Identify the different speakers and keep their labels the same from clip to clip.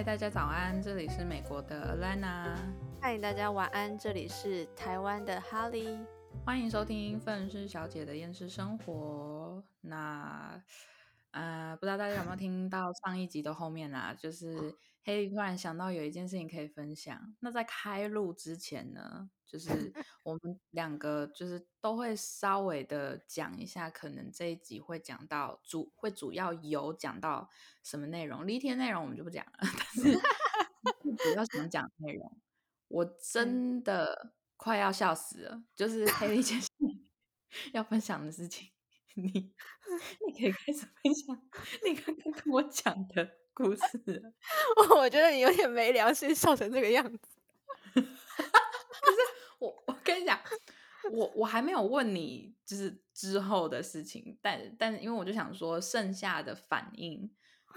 Speaker 1: 嗨，大家早安，这里是美国的 Alana，
Speaker 2: 嗨，大家晚安，这里是台湾的 Holly，
Speaker 1: 欢迎收听愤世小姐的厌世生活。那呃，不知道大家有没有听到上一集的后面啊？就是黑莉突然想到有一件事情可以分享。那在开录之前呢，就是我们两个就是都会稍微的讲一下，可能这一集会讲到主会主要有讲到什么内容，离题的内容我们就不讲了。但是主要想讲内容，我 真的快要笑死了，就是黑莉姐要分享的事情。你 你可以开始分享你刚刚跟我讲的故事 我。
Speaker 2: 我觉得你有点没良心，笑成这个样子。
Speaker 1: 可是我我跟你讲，我我还没有问你就是之后的事情，但但因为我就想说，剩下的反应，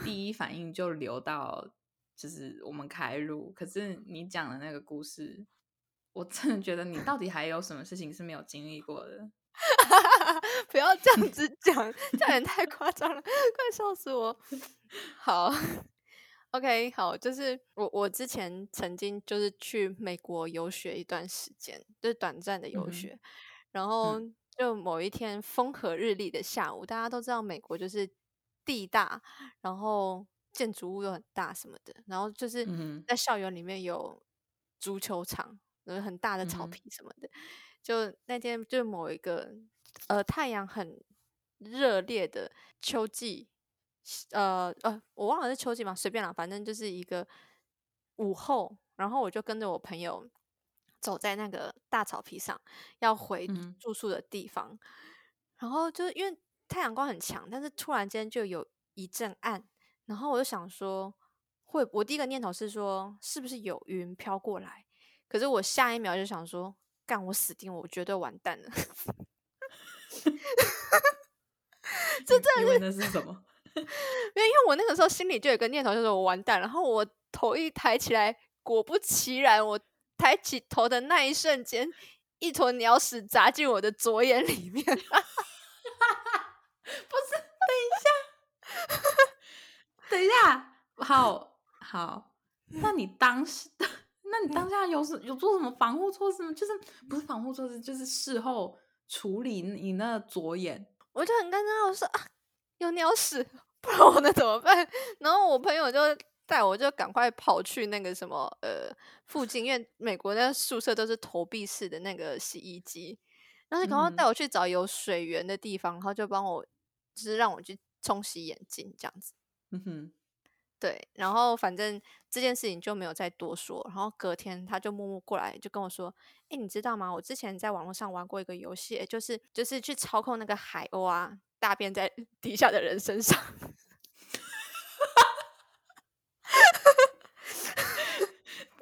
Speaker 1: 第一反应就留到就是我们开录。可是你讲的那个故事，我真的觉得你到底还有什么事情是没有经历过的？
Speaker 2: 不要这样子讲，这样也太夸张了，快笑死我！好，OK，好，就是我我之前曾经就是去美国游学一段时间，就是短暂的游学，然后就某一天风和日丽的下午，大家都知道美国就是地大，然后建筑物又很大什么的，然后就是在校园里面有足球场，有很大的草坪什么的。就那天，就某一个呃太阳很热烈的秋季，呃呃，我忘了是秋季吗？随便了，反正就是一个午后，然后我就跟着我朋友走在那个大草皮上，要回住宿的地方。然后就是因为太阳光很强，但是突然间就有一阵暗，然后我就想说，会我第一个念头是说，是不是有云飘过来？可是我下一秒就想说。干我死定了，我绝对完蛋了！
Speaker 1: 这真的是什么？
Speaker 2: 因为因为我那个时候心里就有个念头，就是我完蛋。然后我头一抬起来，果不其然，我抬起头的那一瞬间，一坨鸟屎砸进我的左眼里面。不是，
Speaker 1: 等一下，等一下，好好，那你当时的。那你当下有什有做什么防护措施吗？就是不是防护措施，就是事后处理你那左眼。
Speaker 2: 我就很尴尬，我说啊，有鸟屎，不然我能怎么办？然后我朋友就带我，就赶快跑去那个什么呃附近，因为美国那宿舍都是投币式的那个洗衣机，然后就赶快带我去找有水源的地方，然后就帮我就是让我去冲洗眼睛这样子。嗯哼。对，然后反正这件事情就没有再多说。然后隔天他就默默过来，就跟我说：“哎，你知道吗？我之前在网络上玩过一个游戏，就是就是去操控那个海鸥啊，大便在 底下的人身上。”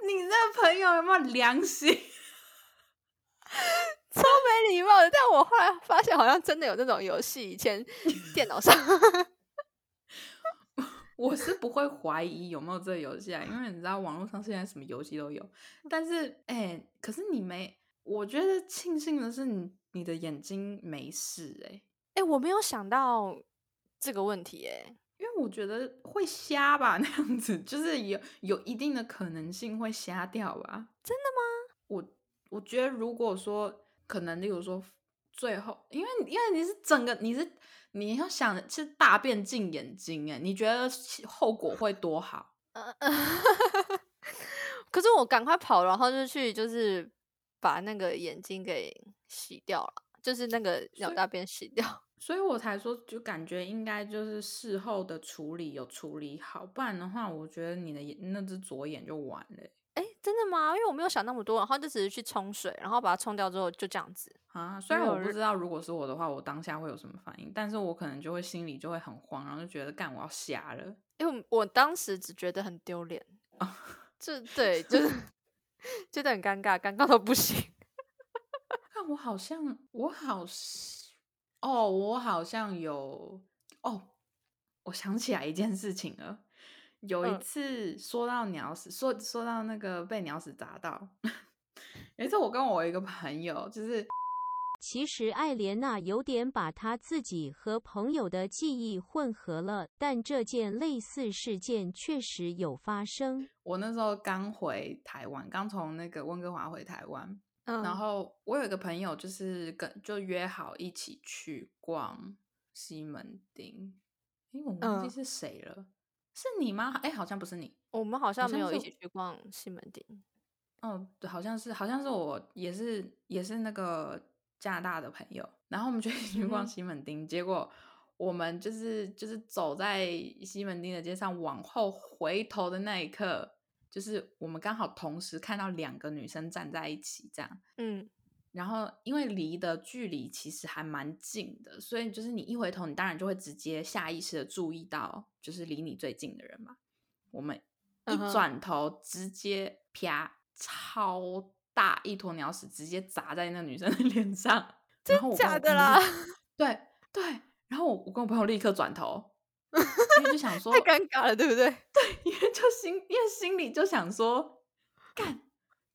Speaker 1: 你这朋友有没有良心？
Speaker 2: 超没礼貌的。但我后来发现，好像真的有这种游戏，以前电脑上。
Speaker 1: 我是不会怀疑有没有这个游戏啊，因为你知道网络上现在什么游戏都有。但是，哎，可是你没，我觉得庆幸的是你你的眼睛没事，哎，
Speaker 2: 哎，我没有想到这个问题，哎，
Speaker 1: 因为我觉得会瞎吧，那样子就是有有一定的可能性会瞎掉吧？
Speaker 2: 真的吗？
Speaker 1: 我我觉得如果说可能，例如说最后，因为因为你是整个你是。你要想是大便进眼睛，哎，你觉得后果会多好？
Speaker 2: 可是我赶快跑，然后就去，就是把那个眼睛给洗掉了，就是那个鸟大便洗掉。
Speaker 1: 所以我才说，就感觉应该就是事后的处理有处理好，不然的话，我觉得你的眼那只左眼就完了。
Speaker 2: 哎，真的吗？因为我没有想那么多，然后就只是去冲水，然后把它冲掉之后就这样子
Speaker 1: 啊。虽然我不知道如果是我的话，我当下会有什么反应，但是我可能就会心里就会很慌，然后就觉得干我要瞎了。
Speaker 2: 因为我当时只觉得很丢脸啊，这对就是 觉得很尴尬，尴尬到不行。
Speaker 1: 看 我好像我好哦，我好像有哦，我想起来一件事情了。有一次说到鸟屎，说说到那个被鸟屎砸到。有一次我跟我一个朋友，就是
Speaker 3: 其实艾莲娜有点把她自己和朋友的记忆混合了，但这件类似事件确实有发生。
Speaker 1: 我那时候刚回台湾，刚从那个温哥华回台湾，
Speaker 2: 嗯，
Speaker 1: 然后我有一个朋友，就是跟就约好一起去逛西门町。因为我忘记
Speaker 2: 嗯
Speaker 1: 是谁了，是你吗？哎，好像不是你。
Speaker 2: 我们好像没有一起去逛西门町。
Speaker 1: 哦，对，好像是，好像是我也是也是那个加拿大的朋友，然后我们就 一起去逛西门町，结果我们就是就是走在西门町的街上，往后回头的那一刻，就是我们刚好同时看到两个女生站在一起，这样，
Speaker 2: 嗯
Speaker 1: 然后因为离的距离其实还蛮近的，所以就是你一回头，你当然就会直接下意识的注意到，就是离你最近的人嘛。我们一转头，直接啪，超大一坨鸟屎直接砸在那女生的 脸上，然后我跟我
Speaker 2: 假的啦，
Speaker 1: 对对，然后我我跟我朋友立刻转头，因为就想说
Speaker 2: 太，尴尬了，对不对 对？
Speaker 1: 因为就心因为心里就想说，干，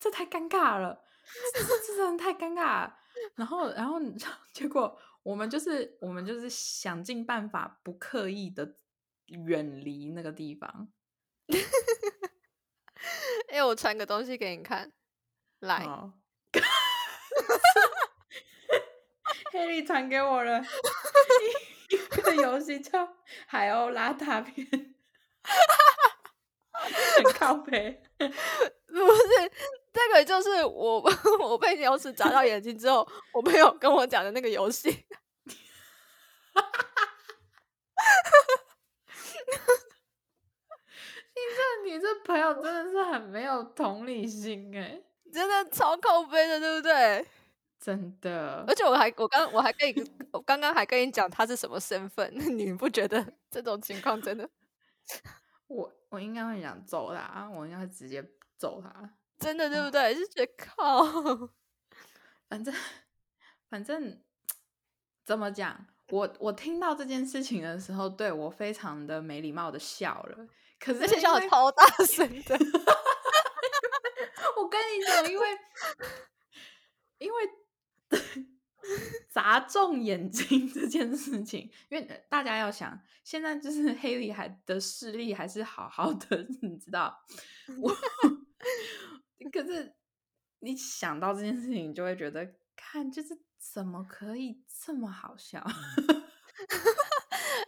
Speaker 1: 这太尴尬了，这真的太尴尬了。然后然后 结果我们就是我们就是想尽办法不刻意的远离那个地方。
Speaker 2: 哎、我传个东西给你看，来，
Speaker 1: 好，黑莉传给我了一一个游戏叫《海鸥拉大片》，很靠背。
Speaker 2: 不是这个，就是我 我被牛屎砸到眼睛之后，我朋友跟我讲的那个游戏。
Speaker 1: 你这你这朋友真的是很没有同理心哎，
Speaker 2: 真的超靠背的，对不对？
Speaker 1: 真的
Speaker 2: 而。且我还我刚我还跟你我刚刚还跟你讲他是什么身份，你不觉得这种情况真的
Speaker 1: 我我应该会想揍他，我应该会直接揍他。
Speaker 2: 真的对不对？就觉得靠，
Speaker 1: 反正反正怎么讲，我我听到这件事情的时候，对我非常的没礼貌的笑了。可是
Speaker 2: 笑得超大声的。
Speaker 1: 我跟你讲，因为 因为砸中眼睛这件事情，因为大家要想，现在就是黑里还的视力还是好好的，你知道，我可是你想到这件事情，你就会觉得，看就是怎么可以这么好笑？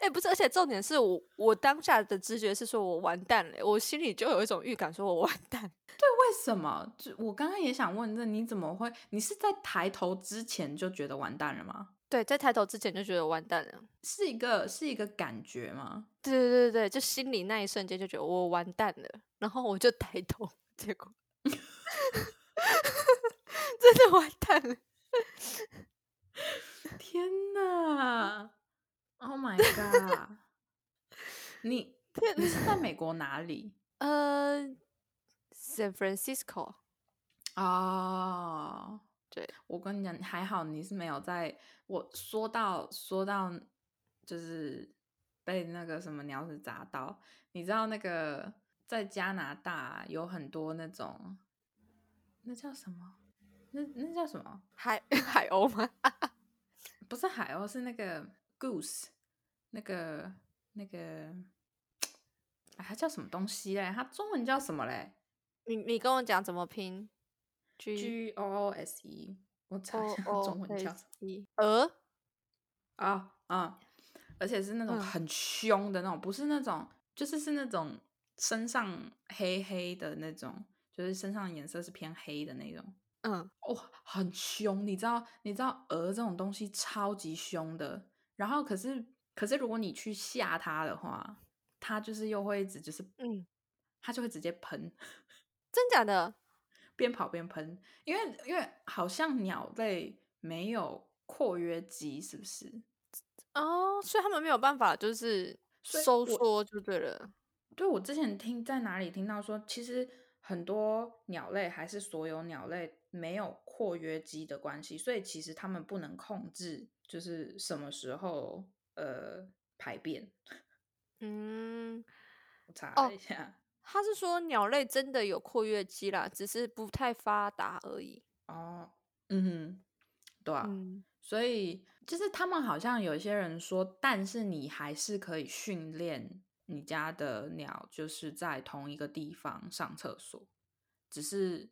Speaker 2: 哎、不是，而且重点是我我当下的直觉是说我完蛋了，我心里就有一种预感，说我完蛋。
Speaker 1: 对为什么？就我刚刚也想问，那你怎么会？你是在抬头之前就觉得完蛋了吗？
Speaker 2: 对，在抬头之前就觉得完蛋了。
Speaker 1: 是一个是一个感觉吗？
Speaker 2: 对对对对，就心里那一瞬间就觉得我完蛋了，然后我就抬头，结果 真的完蛋了。
Speaker 1: 天哪！Oh my god！你
Speaker 2: 天
Speaker 1: 你是在美国哪里
Speaker 2: 呃，San Francisco，
Speaker 1: 哦，
Speaker 2: 对，
Speaker 1: 我跟你讲，还好你是没有在。我说到说到，就是被那个什么鸟屎砸到。你知道那个在加拿大有很多那种，那叫什么？那那叫什么？
Speaker 2: 海 海鸥吗？
Speaker 1: 不是海鸥，是那个 goose，那个那个，哎，它叫什么东西嘞？它中文叫什么嘞
Speaker 2: 你你跟我讲怎么拼
Speaker 1: ？G？G O O S E，我查一下中文叫什
Speaker 2: E，鹅。
Speaker 1: 啊啊！而且是那种
Speaker 2: 嗯
Speaker 1: 很凶的那种，不是那种，就是是那种身上黑黑的那种，就是身上的颜色是偏黑的那种。
Speaker 2: 嗯，
Speaker 1: 哦，很凶，你知道？你知道鹅这种东西超级凶的。然后可是可是如果你去吓它的话，它就是又会一直就是
Speaker 2: 嗯，
Speaker 1: 它就会直接喷，
Speaker 2: 真假的？
Speaker 1: 边跑边喷。因为因为好像鸟类没有括约肌，是不是？
Speaker 2: 哦，所以他们没有办法，就是收缩就对了。
Speaker 1: 对，我之前听在哪里听到说，其实很多鸟类还是所有鸟类没有括约肌的关系，所以其实它们不能控制就是什么时候呃排便。
Speaker 2: 嗯，
Speaker 1: 我查一下，
Speaker 2: 他是说鸟类真的有括约肌啦，只是不太发达而已。
Speaker 1: 哦，嗯哼，对啊，
Speaker 2: 嗯，
Speaker 1: 所以就是他们好像有一些人说，但是你还是可以训练你家的鸟，就是在同一个地方上厕所，只是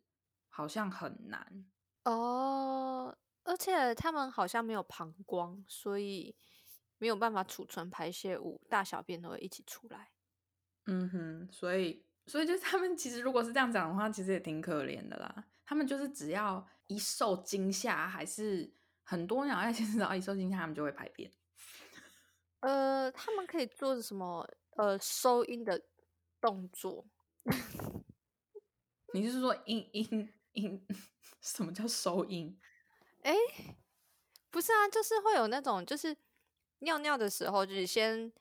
Speaker 1: 好像很难。
Speaker 2: 哦，而且它们好像没有膀胱，所以没有办法储存排泄物，大小便都会一起出来。
Speaker 1: 嗯哼，所以所以就是他们其实如果是这样讲的话，其实也挺可怜的啦。他们就是只要一受惊吓，还是很多鸟类其实只要一受惊吓，它们就会排便。
Speaker 2: 呃，他们可以做什么？呃，收音的动作。
Speaker 1: 你是说音音音？什么叫收音？
Speaker 2: 哎，不是啊，就是会有那种，就是尿尿的时候，就是先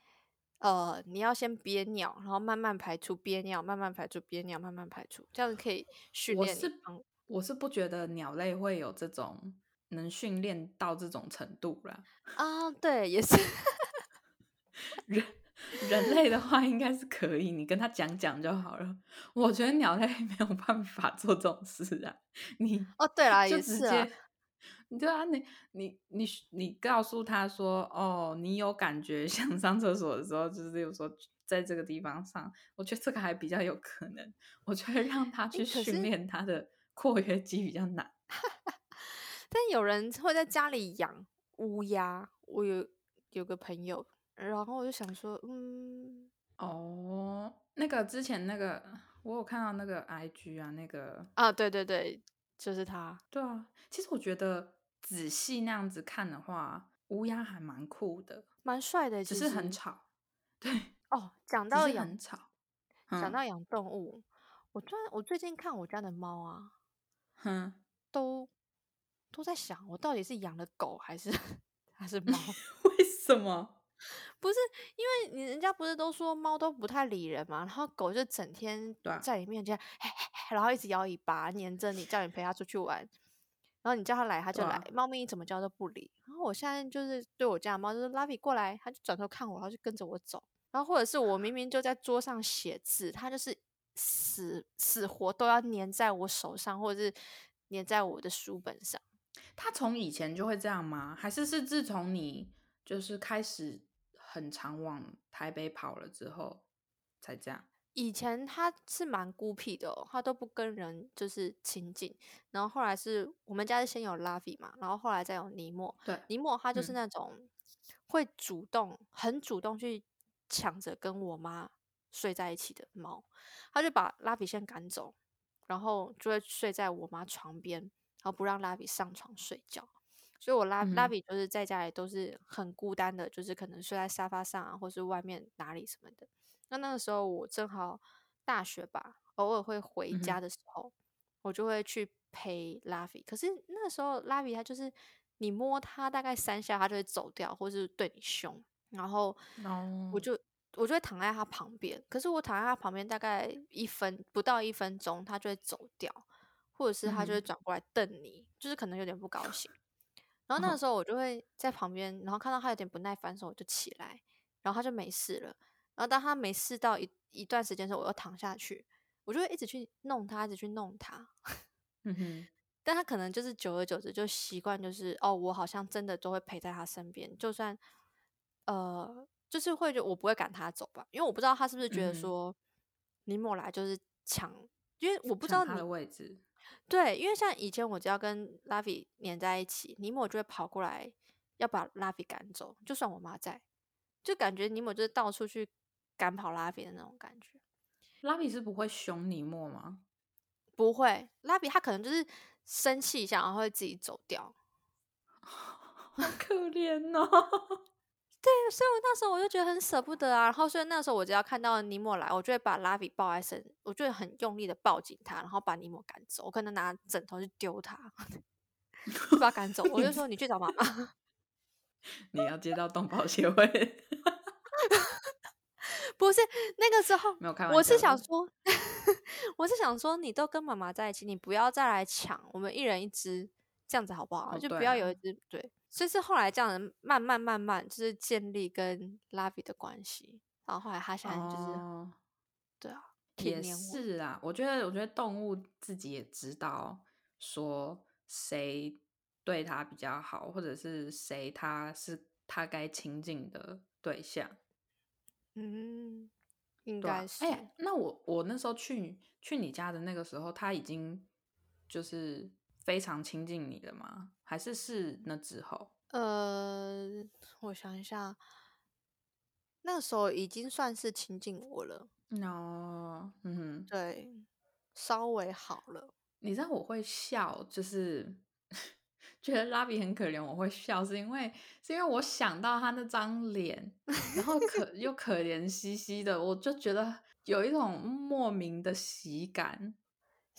Speaker 2: 呃，你要先憋尿，然后慢慢排出憋尿，慢慢排出憋尿，慢慢排出，这样子可以训练。
Speaker 1: 我是我是不觉得鸟类会有这种能训练到这种程度啦。
Speaker 2: 啊，对，也是
Speaker 1: 人。人类的话应该是可以，你跟他讲讲就好了。我觉得鸟类没有办法做这种事啊。你
Speaker 2: 哦，对啦，
Speaker 1: 就
Speaker 2: 直
Speaker 1: 接，对啊，你你你你告诉他说，哦，你有感觉 想上厕所的时候，就是有时候在这个地方上，我觉得这个还比较有可能。我觉得让他去训练他的括约肌比较难。
Speaker 2: 但有人会在家里养乌鸦，我有有个朋友。然后我就想说，嗯，
Speaker 1: 哦，那个之前那个，我有看到那个 I G 啊，那个
Speaker 2: 啊，对对对，就是他。
Speaker 1: 对啊，其实我觉得仔细那样子看的话，乌鸦还蛮酷的，
Speaker 2: 蛮帅的，
Speaker 1: 只是很吵。对，
Speaker 2: 哦，讲到养
Speaker 1: 很吵，
Speaker 2: 讲到养动物，我最我最近看我家的猫啊，
Speaker 1: 哼，
Speaker 2: 都都在想，我到底是养了狗还是 还是猫？
Speaker 1: 为什么？
Speaker 2: 不是，因为你人家不是都说猫都不太理人嘛，然后狗就整天在你面前，然后一直摇尾巴黏着你，叫你陪它出去玩，然后你叫它来它就来，猫咪怎么叫都不理。然后我现在就是对我家的猫，就是拉比过来，它就转头看我，然后就跟着我走。然后或者是我明明就在桌上写字，它就是死死活都要粘在我手上，或者是粘在我的书本上。
Speaker 1: 它从以前就会这样吗？还是是自从你就是开始？很常往台北跑了之后才这样。
Speaker 2: 以前他是蛮孤僻的，他都不跟人就是亲近。然后后来是我们家是先有拉比嘛，然后后来再有尼莫。
Speaker 1: 对，
Speaker 2: 尼莫他就是那种会主动、很主动去抢着跟我妈睡在一起的猫。他就把拉比先赶走，然后就会睡在我妈床边，然后不让拉比上床睡觉。所以，我拉拉比就是在家里都是很孤单的，就是可能睡在沙发上啊，或是外面哪里什么的。那那个时候我正好大学吧，偶尔会回家的时候，我就会去陪拉比。可是那时候拉比他就是你摸他大概三下，他就会走掉，或是对你凶。然后我就我就会躺在他旁边。可是我躺在他旁边大概一分不到一分钟，他就会走掉，或者是他就会转过来瞪你，就是可能有点不高兴。然后那个时候我就会在旁边，然后看到他有点不耐烦的时候，我就起来，然后他就没事了。然后当他没事到一一段时间的时候，我又躺下去，我就会一直去弄他，一直去弄他。
Speaker 1: 嗯哼。
Speaker 2: 但他可能就是久而久之就习惯，就是哦，我好像真的都会陪在他身边，就算呃，就是会就我不会赶他走吧，因为我不知道他是不是觉得说尼莫来就是抢，因为我不知道
Speaker 1: 他的位置。
Speaker 2: 对，因为像以前我只要跟拉比黏在一起，尼莫就会跑过来要把拉比赶走。就算我妈在，就感觉尼莫就是到处去赶跑拉比的那种感觉。
Speaker 1: 拉比是不会凶尼莫吗？
Speaker 2: 不会，拉比他可能就是生气一下，然后会自己走掉。
Speaker 1: 好可怜哦。
Speaker 2: 对，所以我那时候我就觉得很舍不得啊。然后，所以那时候我只要看到尼莫来，我就会把拉比抱在身，我就会很用力的抱紧他，然后把尼莫赶走。我可能拿枕头去丢他，就把他赶走。我就说：“你去找妈妈。”
Speaker 1: 你要接到动保协会？
Speaker 2: 不是那个时候，
Speaker 1: 没有开
Speaker 2: 我是想说，我是想说，你都跟妈妈在一起，你不要再来抢，我们一人一只，这样子好不好？就不要有一只对。所以是后来这样子慢慢慢慢，就是建立跟拉比的关系，然后后来他现在就是，对啊，
Speaker 1: 也是啊。我觉得，我觉得动物自己也知道说谁对他比较好，或者是谁他是他该亲近的对象。
Speaker 2: 嗯，应该是。
Speaker 1: 哎、那我我那时候去去你家的那个时候，他已经就是非常亲近你的吗？还是是那之后？
Speaker 2: 呃，我想一下，那个时候已经算是亲近我了，
Speaker 1: 哦，嗯哼，
Speaker 2: 对，稍微好了。
Speaker 1: 你知道我会笑，就是 觉得拉比很可怜，我会笑，是因为是因为我想到他那张脸，然后可 又可怜兮兮的，我就觉得有一种莫名的喜感。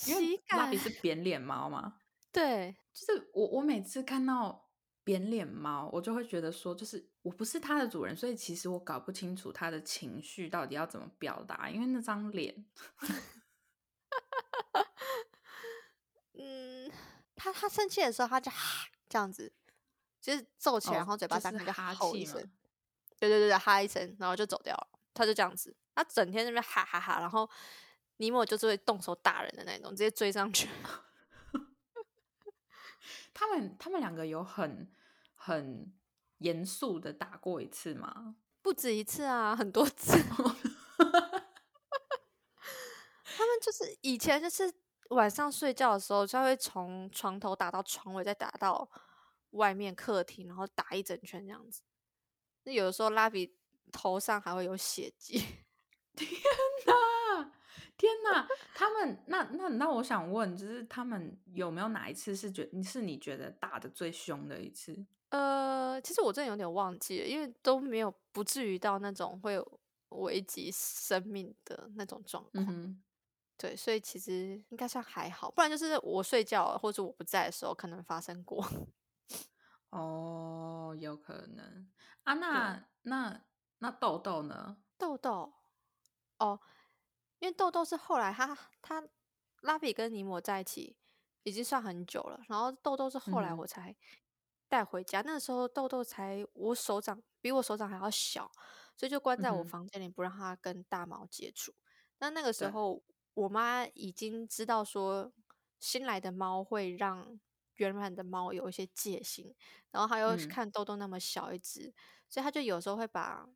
Speaker 1: 因为
Speaker 2: 喜
Speaker 1: 拉比
Speaker 2: 感
Speaker 1: 是扁脸猫嘛，
Speaker 2: 对，
Speaker 1: 就是我我每次看到扁脸猫，我就会觉得说，就是我不是它的主人，所以其实我搞不清楚它的情绪到底要怎么表达，因为那张脸，
Speaker 2: 嗯，他他生气的时候，他就哈这样子，就是皱起来，
Speaker 1: 哦
Speaker 2: 然后嘴巴
Speaker 1: 就是
Speaker 2: 张开就
Speaker 1: 哈
Speaker 2: 一声，对对对对，哈一声，然后就走掉了。他就这样子，他整天在那边哈哈哈，然后尼莫就是会动手打人的那种，直接追上去。
Speaker 1: 他们他们两个有很很严肃的打过一次吗？
Speaker 2: 不止一次啊，很多次。他们就是以前就是晚上睡觉的时候，就会从床头打到床尾，再打到外面客厅，然后打一整圈这样子。那有的时候拉比头上还会有血迹。
Speaker 1: 啊！天哪！他们那那那，我想问，就是他们有没有哪一次是觉是你觉得打的最凶的一次？
Speaker 2: 呃，其实我真的有点忘记了，因为都没有不至于到那种会有危及生命的那种状况。
Speaker 1: 嗯，
Speaker 2: 对，所以其实应该算还好，不然就是我睡觉或者我不在的时候可能发生过。
Speaker 1: 哦，有可能啊。那那那豆豆呢？
Speaker 2: 豆豆，哦，因为豆豆是后来他他拉比跟尼莫在一起已经算很久了，然后豆豆是后来我才带回家，那时候豆豆才我手掌比我手掌还要小，所以就关在我房间里不让它跟大猫接触。那那个时候我妈已经知道说新来的猫会让原本的猫有一些戒心，然后她又
Speaker 1: 嗯。
Speaker 2: 看豆豆那么小一只，所以她就有时候会把，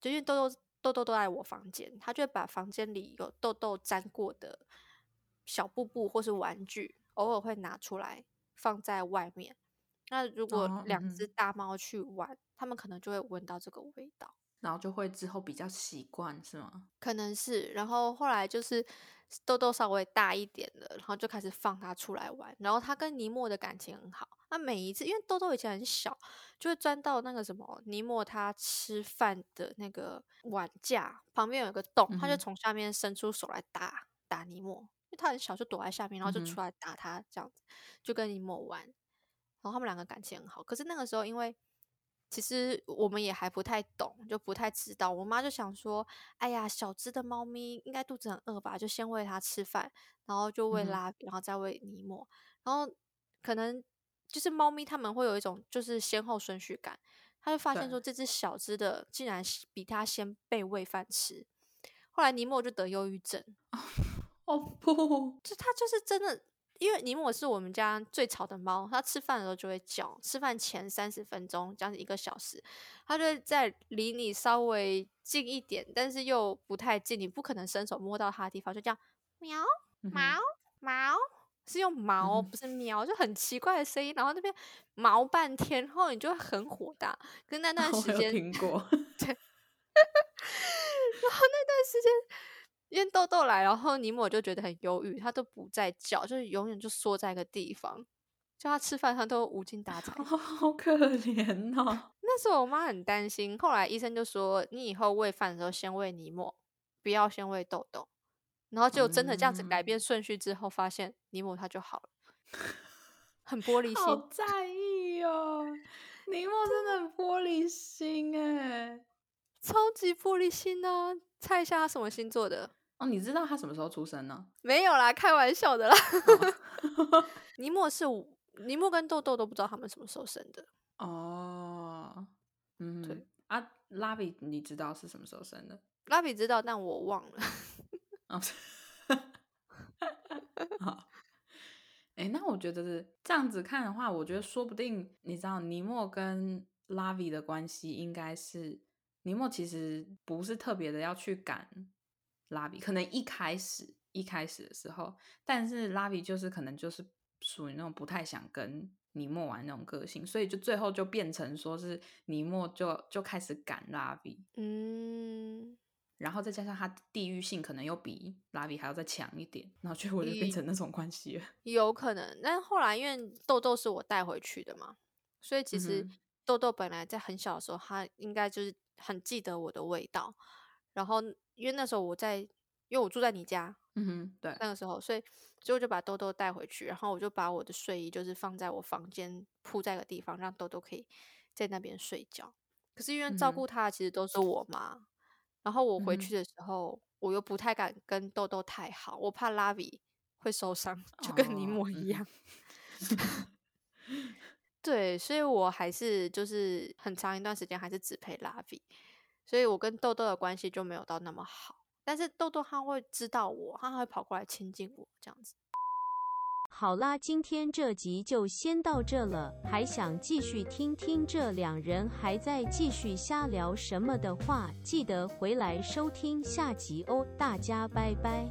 Speaker 2: 就因为豆豆豆豆都在我房间，他就会把房间里有豆豆沾过的小布布或是玩具，偶尔会拿出来放在外面。那如果
Speaker 1: 哦
Speaker 2: 两
Speaker 1: 嗯
Speaker 2: 只大猫去玩，它们可能就会闻到这个味道。
Speaker 1: 然后就会之后比较习惯，是吗？
Speaker 2: 可能是，然后后来就是豆豆稍微大一点了，然后就开始放它出来玩，然后它跟尼莫的感情很好。那每一次，因为豆豆以前很小，就会钻到那个什么尼莫他吃饭的那个碗架旁边有一个洞，他就从下面伸出手来打打尼莫，因为他很小就躲在下面，然后就出来打他，这样子就跟尼莫玩。然后他们两个感情很好，可是那个时候因为其实我们也还不太懂，就不太知道。我妈就想说，哎呀，小只的猫咪应该肚子很饿吧，就先喂它吃饭，然后就喂拉比，然后再喂尼莫，然后可能就是猫咪它们会有一种就是先后顺序感，它就发现
Speaker 1: 对。
Speaker 2: 说这只小只的竟然比它先被喂饭吃，后来尼莫就得忧郁症，
Speaker 1: 哦不，
Speaker 2: 就它就是真的，因为尼莫是我们家最吵的猫，它吃饭的时候就会叫，吃饭前三十分钟，将近一个小时，它就会在离你稍微近一点，但是又不太近，你不可能伸手摸到它的地方，就这样喵
Speaker 1: 嗯
Speaker 2: 毛
Speaker 1: 哼。
Speaker 2: 毛，是用毛、不是喵，就很奇怪的声音，然后那边毛半天，然后你就会很火大，可是那 段时间
Speaker 1: 听过
Speaker 2: 那段时间，因为豆豆来，然后尼莫就觉得很忧郁，他都不再叫，就是永远就缩在一个地方，叫他吃饭他都无精打采。
Speaker 1: 好可怜哦。
Speaker 2: 那时候我妈很担心，后来医生就说，你以后喂饭的时候先喂尼莫，不要先喂豆豆。然后就真的这样子改变顺序之后，发现尼莫他就好了，很玻璃心。
Speaker 1: 好在意哦，尼莫真的很玻璃心哎。
Speaker 2: 超级玻璃心啊！猜一下他什么星座的？
Speaker 1: 哦，你知道他什么时候出生呢？
Speaker 2: 没有啦，开玩笑的啦。
Speaker 1: 哦
Speaker 2: 尼莫是我尼莫跟豆豆都不知道他们什么时候生的。
Speaker 1: 哦，嗯，
Speaker 2: 对
Speaker 1: 啊，拉比你知道是什么时候生的？
Speaker 2: 拉比知道，但我忘了。
Speaker 1: 哦，好，哎，那我觉得是这样子看的话，我觉得说不定你知道尼莫跟拉比的关系应该是尼莫其实不是特别的要去赶拉比，可能一开始一开始的时候，但是拉比就是可能就是属于那种不太想跟尼莫玩那种个性，所以就最后就变成说是尼莫就就开始赶拉比，
Speaker 2: 嗯，
Speaker 1: 然后再加上他地域性可能又比拉比还要再强一点，然后就会变成那种关系了。
Speaker 2: 有可能。但后来因为豆豆是我带回去的嘛，所以其实
Speaker 1: 嗯
Speaker 2: 豆豆本来在很小的时候，他应该就是很记得我的味道。然后因为那时候我在，因为我住在你家
Speaker 1: 嗯哼，对，
Speaker 2: 那个时候，所以所以我就把豆豆带回去，然后我就把我的睡衣就是放在我房间铺在一个地方，让豆豆可以在那边睡觉。可是因为照顾他的其实都是我妈，然后我回去的时候，我又不太敢跟豆豆太好，我怕拉比会受伤，就跟尼
Speaker 1: 哦
Speaker 2: 莫一
Speaker 1: 嗯
Speaker 2: 样。对，所以我还是就是很长一段时间还是只陪拉比，所以我跟豆豆的关系就没有到那么好。但是豆豆他会知道我，他会跑过来亲近我这样子。
Speaker 3: 好啦，今天这集就先到这了。还想继续听听这两人还在继续瞎聊什么的话，记得回来收听下集哦。大家拜拜。